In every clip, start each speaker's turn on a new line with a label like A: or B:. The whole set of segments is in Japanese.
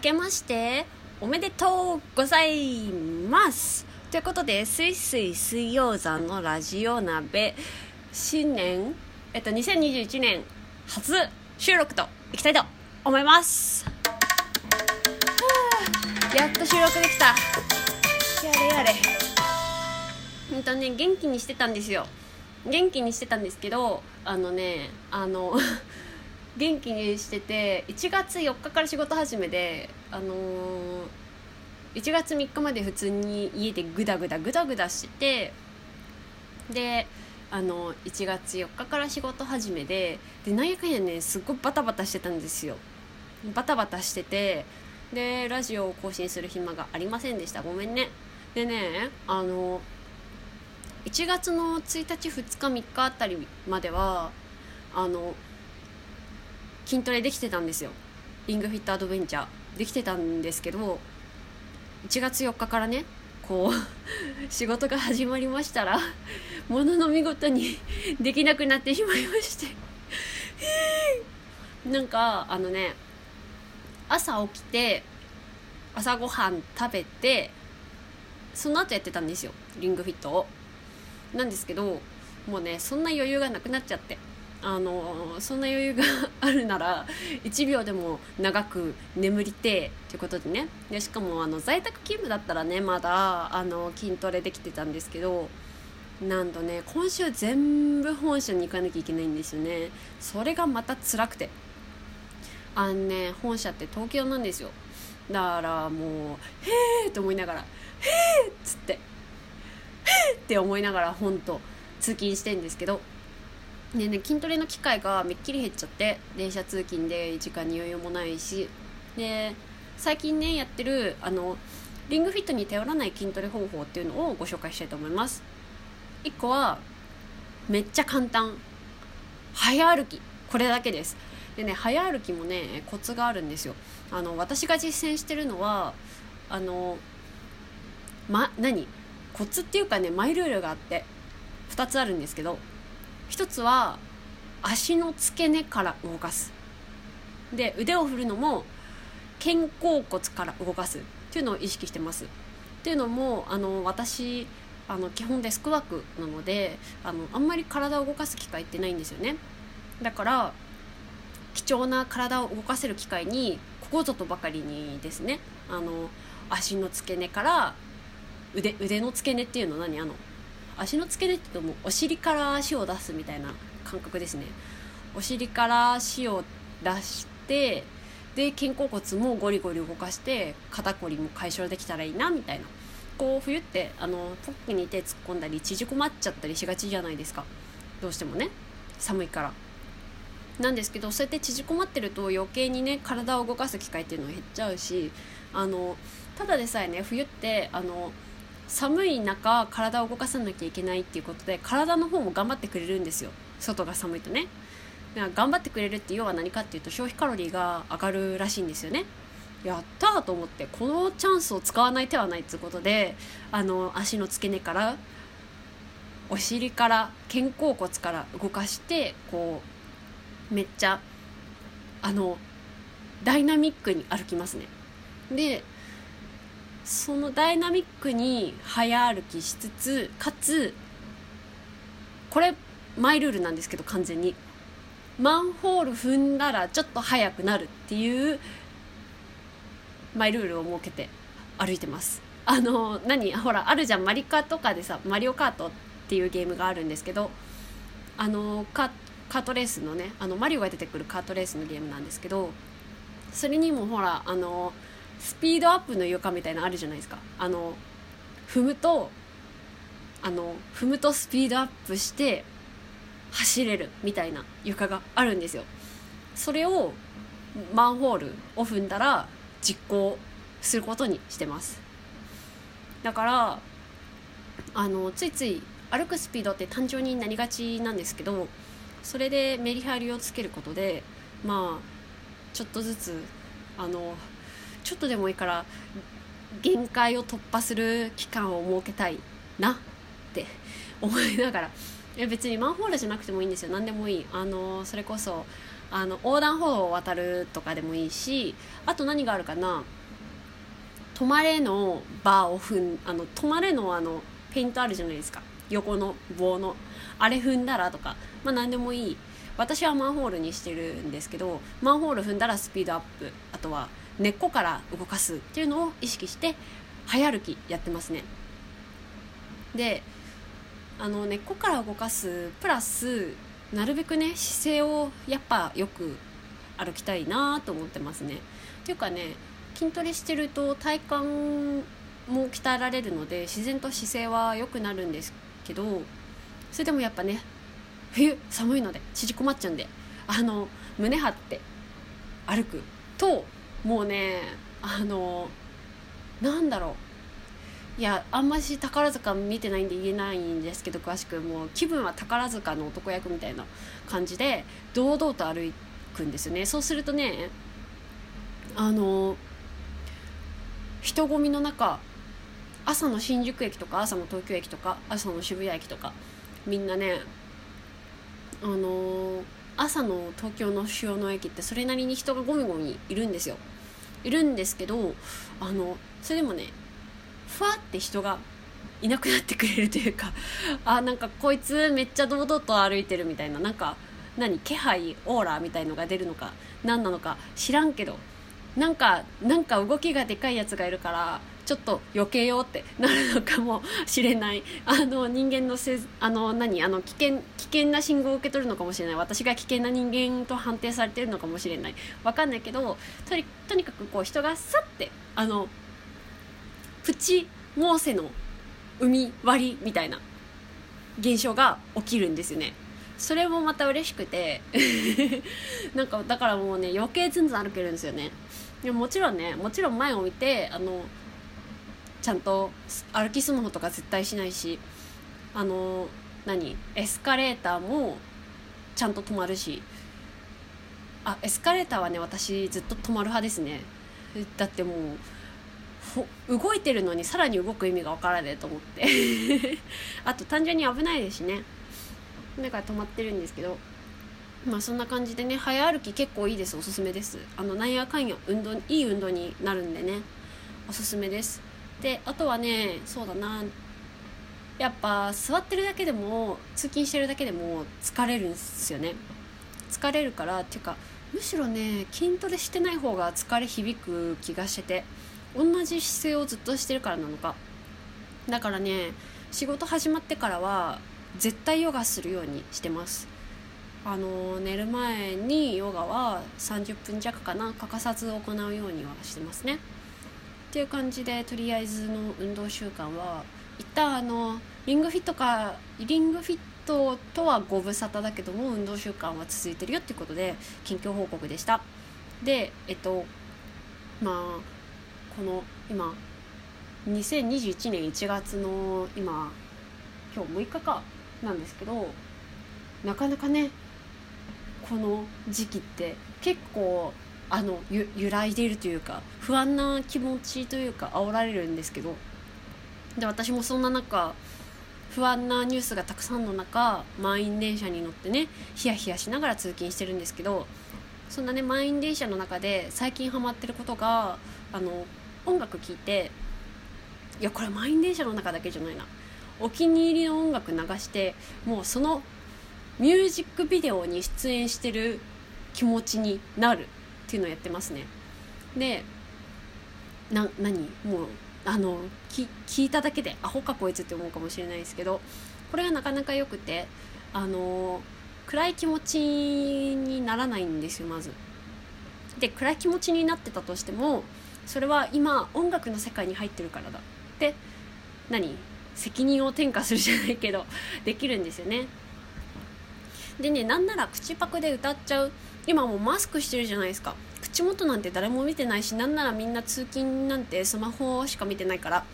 A: けましておめでとうございますということで、すいすい水曜山のラジオ鍋、新年、えっと、2021年初収録といきたいと思います。やっと収録できた。やれやれ。うんとね、元気にしてたんですよ。元気にしてたんですけど、あのね、あの、元気にしてて1月4日から仕事始めであのー、1月3日まで普通に家でグダグダグダグダしててであの1月4日から仕事始めででなんやかんやねすっごいバタバタしてたんですよ。バタバタしててでラジオを更新する暇がありませんでした。ごめんね。でねあの1月の1日2日3日あたりまではあの筋トレできてたんですよ。リングフィットアドベンチャー。できてたんですけど1月4日からねこう 仕事が始まりましたらものの見事に できなくなってしまいまして。なんかあのね朝起きて朝ごはん食べてその後やってたんですよリングフィットを。なんですけどもうねそんな余裕がなくなっちゃって。あのそんな余裕があるなら 1秒でも長く眠りてということでねでしかもあの在宅勤務だったらねまだあの筋トレできてたんですけどなんとね今週全部本社に行かなきゃいけないんですよねそれがまた辛くてあのね本社って東京なんですよだからもう「へえ!」と思いながら「へえ!」っつって「へえ!」って思いながら本当通勤してんですけどでね筋トレの機会がめっきり減っちゃって電車通勤で時間に余裕もないし。で最近ねやってるあのリングフィットに頼らない筋トレ方法っていうのをご紹介したいと思います。1個はめっちゃ簡単。早歩き。これだけです。でね早歩きもねコツがあるんですよ。あの私が実践してるのはあのま何？コツっていうかねマイルールがあって2つあるんですけど一つは足の付け根から動かす。で腕を振るのも肩甲骨から動かす。っていうのを意識してます。っていうのもあの私あの基本デスクワークなのであのあんまり体を動かす機会ってないんですよね。だから貴重な体を動かせる機会にここぞとばかりにですねあの足の付け根から腕腕の付け根っていうの何？あの足の付け根って言うともうお尻から足を出すみたいな感覚ですね。お尻から足を出してで肩甲骨もゴリゴリ動かして肩こりも解消できたらいいなみたいな。こう冬ってあのポックに手突っ込んだり縮こまっちゃったりしがちじゃないですか。どうしてもね。寒いから。なんですけどそうやって縮こまってると余計にね体を動かす機会っていうのが減っちゃうしあのただでさえね冬ってあの寒い中体を動かさなきゃいけないっていうことで体の方も頑張ってくれるんですよ。外が寒いとね。だから頑張ってくれるって要は何かっていうと消費カロリーが上がるらしいんですよね。やったーと思ってこのチャンスを使わない手はないっていうことであの足の付け根からお尻から肩甲骨から動かしてこうめっちゃあのダイナミックに歩きますね。でそのダイナミックに早歩きしつつかつこれマイルールなんですけど完全に。マンホール踏んだらちょっと速くなるっていうマイルールを設けて歩いてます。あの何？ほらあるじゃん。マリカとかでさマリオカートっていうゲームがあるんですけどあのカカートレースのねあのマリオが出てくるカートレースのゲームなんですけどそれにもほらあのスピードアップの床みたいなのあるじゃないですか。あの踏むとあの踏むとスピードアップして走れるみたいな床があるんですよ。それをマンホールを踏んだら実行することにしてます。だからあのついつい歩くスピードって単調になりがちなんですけどそれでメリハリをつけることでまあちょっとずつあのちょっとでもいいから限界を突破する期間を設けたいなって思いながら。いや別にマンホールじゃなくてもいいんですよ。何でもいい。あのそれこそあの横断歩道を渡るとかでもいいしあと何があるかな。止まれのバーを踏んあの止まれのあのペイントあるじゃないですか。横の棒の。あれ踏んだらとか。まあ何でもいい。私はマンホールにしてるんですけどマンホール踏んだらスピードアップ。あとは根っこから動かすっていうのを意識して早歩きやってますね。であの根っこから動かすプラスなるべくね姿勢をやっぱよく歩きたいなと思ってますね。っていうかね筋トレしてると体幹も鍛えられるので自然と姿勢は良くなるんですけどそれでもやっぱね冬寒いので縮こまっちゃうんであの胸張って歩くともうねあのなんだろう。いやあんまし宝塚見てないんで言えないんですけど詳しくもう気分は宝塚の男役みたいな感じで堂々と歩くんですよね。そうするとねあの人混みの中朝の新宿駅とか朝の東京駅とか朝の渋谷駅とかみんなねあの、朝の東京の主要の駅ってそれなりに人がゴミゴミいるんですよ。いるんですけどあのそれでもねふわって人がいなくなってくれるというかあなんかこいつめっちゃ堂々と歩いてるみたいななんか何気配オーラみたいのが出るのか何なのか知らんけどなんかなんか動きがでかいやつがいるからちょっと余計ようってなるのかもしれない。あの人間のせ あの何？あの危険危険な信号を受け取るのかもしれない。私が危険な人間と判定されてるのかもしれない。わかんないけどとにとにかくこう人がさってあのプチモーセの海割りみたいな現象が起きるんですよね。それもまた嬉しくて。なんかだからもうね余計ずんずん歩けるんですよね。でももちろんねもちろん前を見てあのちゃんと歩きスマホとか絶対しないしあの何？エスカレーターもちゃんと止まるし。あエスカレーターはね私ずっと止まる派ですね。だってもう動いてるのにさらに動く意味が分からねえと思って。あと単純に危ないですしね。だから止まってるんですけど。まあそんな感じでね早歩き結構いいです。おすすめです。あのなんやかんや運動いい運動になるんでね。おすすめです。であとはねそうだな。やっぱ座ってるだけでも通勤してるだけでも疲れるんですよね。疲れるからっていうかむしろね筋トレしてない方が疲れ響く気がしてて同じ姿勢をずっとしてるからなのか。だからね仕事始まってからは絶対ヨガするようにしてます。あの寝る前にヨガは30分弱かな。欠かさず行うようにはしてますね。っていう感じでとりあえずの運動習慣は一旦あのリングフィットかリングフィットとはご無沙汰だけども運動習慣は続いてるよっていうことで近況報告でした。でえっとまあこの今2021年1月の今今日6日かなんですけどなかなかねこの時期って結構あの揺らいでいるというか不安な気持ちというか煽られるんですけどで私もそんな中不安なニュースがたくさんの中満員電車に乗ってねヒヤヒヤしながら通勤してるんですけどそんなね満員電車の中で最近ハマってることがあの音楽聴いていやこれ満員電車の中だけじゃないな。お気に入りの音楽流してもうそのミュージックビデオに出演してる気持ちになる。っていうのをやってますね。でな何？もうあの聞いただけでアホかこいつって思うかもしれないですけどこれがなかなか良くてあの暗い気持ちにならないんですよまず。で暗い気持ちになってたとしてもそれは今音楽の世界に入ってるからだって何？責任を転嫁するじゃないけどできるんですよね。でねなんなら口パクで歌っちゃう。今もうマスクしてるじゃないですか。口元なんて誰も見てないしなんならみんな通勤なんてスマホしか見てないから。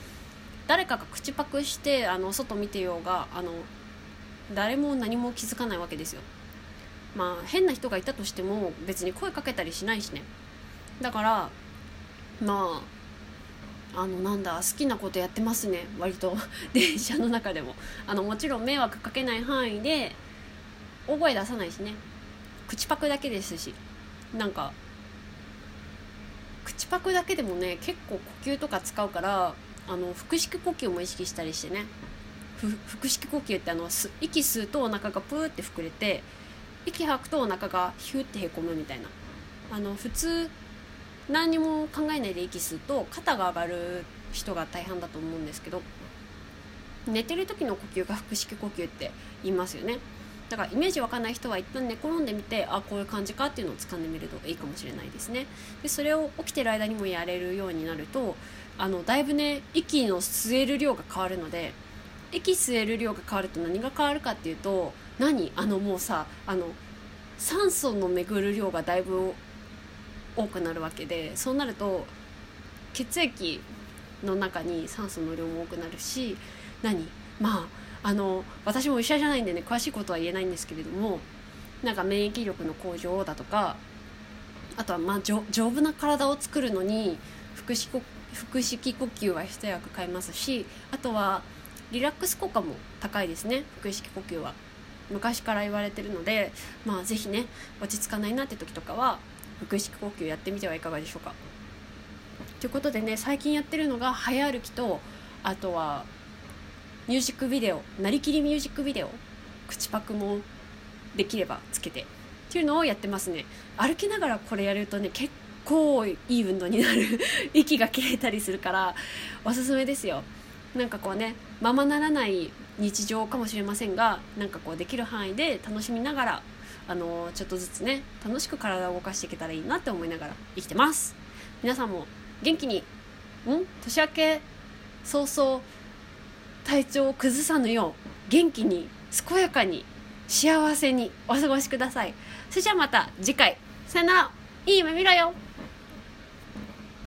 A: 誰かが口パクしてあの外見てようがあの誰も何も気づかないわけですよ。まあ変な人がいたとしても別に声かけたりしないしね。だからまああのなんだ好きなことやってますね。割と。電車の中でも。あのもちろん迷惑かけない範囲で大声出さないしね。口パクだけですし。なんか口パクだけでもね結構呼吸とか使うからあの腹式呼吸も意識したりしてね。腹式呼吸ってあの息吸うとお腹がプーって膨れて息吐くとお腹がヒューってへこむみたいな。あの普通何にも考えないで息吸うと肩が上がる人が大半だと思うんですけど寝てる時の呼吸が腹式呼吸って言いますよね。だからイメージわかんない人は一旦寝転んでみてあこういう感じかっていうのを掴んでみるといいかもしれないですね。でそれを起きてる間にもやれるようになるとあのだいぶね息の吸える量が変わるので息吸える量が変わると何が変わるかっていうと何？あのもうさあの酸素の巡る量がだいぶ多くなるわけでそうなると血液の中に酸素の量も多くなるし何？まああの私も医者じゃないんでね詳しいことは言えないんですけれどもなんか免疫力の向上だとかあとはまあ丈夫な体を作るのに腹式腹式呼吸は一役買いますしあとはリラックス効果も高いですね腹式呼吸は。昔から言われてるのでまあ是非ね落ち着かないなって時とかは腹式呼吸やってみてはいかがでしょうか。ということでね最近やってるのが早歩きとあとはミュージックビデオなりきりミュージックビデオ口パクもできればつけてっていうのをやってますね。歩きながらこれやるとね結構いい運動になる。息が切れたりするからおすすめですよ。なんかこうねままならない日常かもしれませんがなんかこうできる範囲で楽しみながらあのちょっとずつね楽しく体を動かしていけたらいいなって思いながら生きてます。皆さんも元気にん？年明け早々体調を崩さぬよう元気に健やかに幸せにお過ごしください。それじゃあまた次回。さよなら。いい夢見ろよ。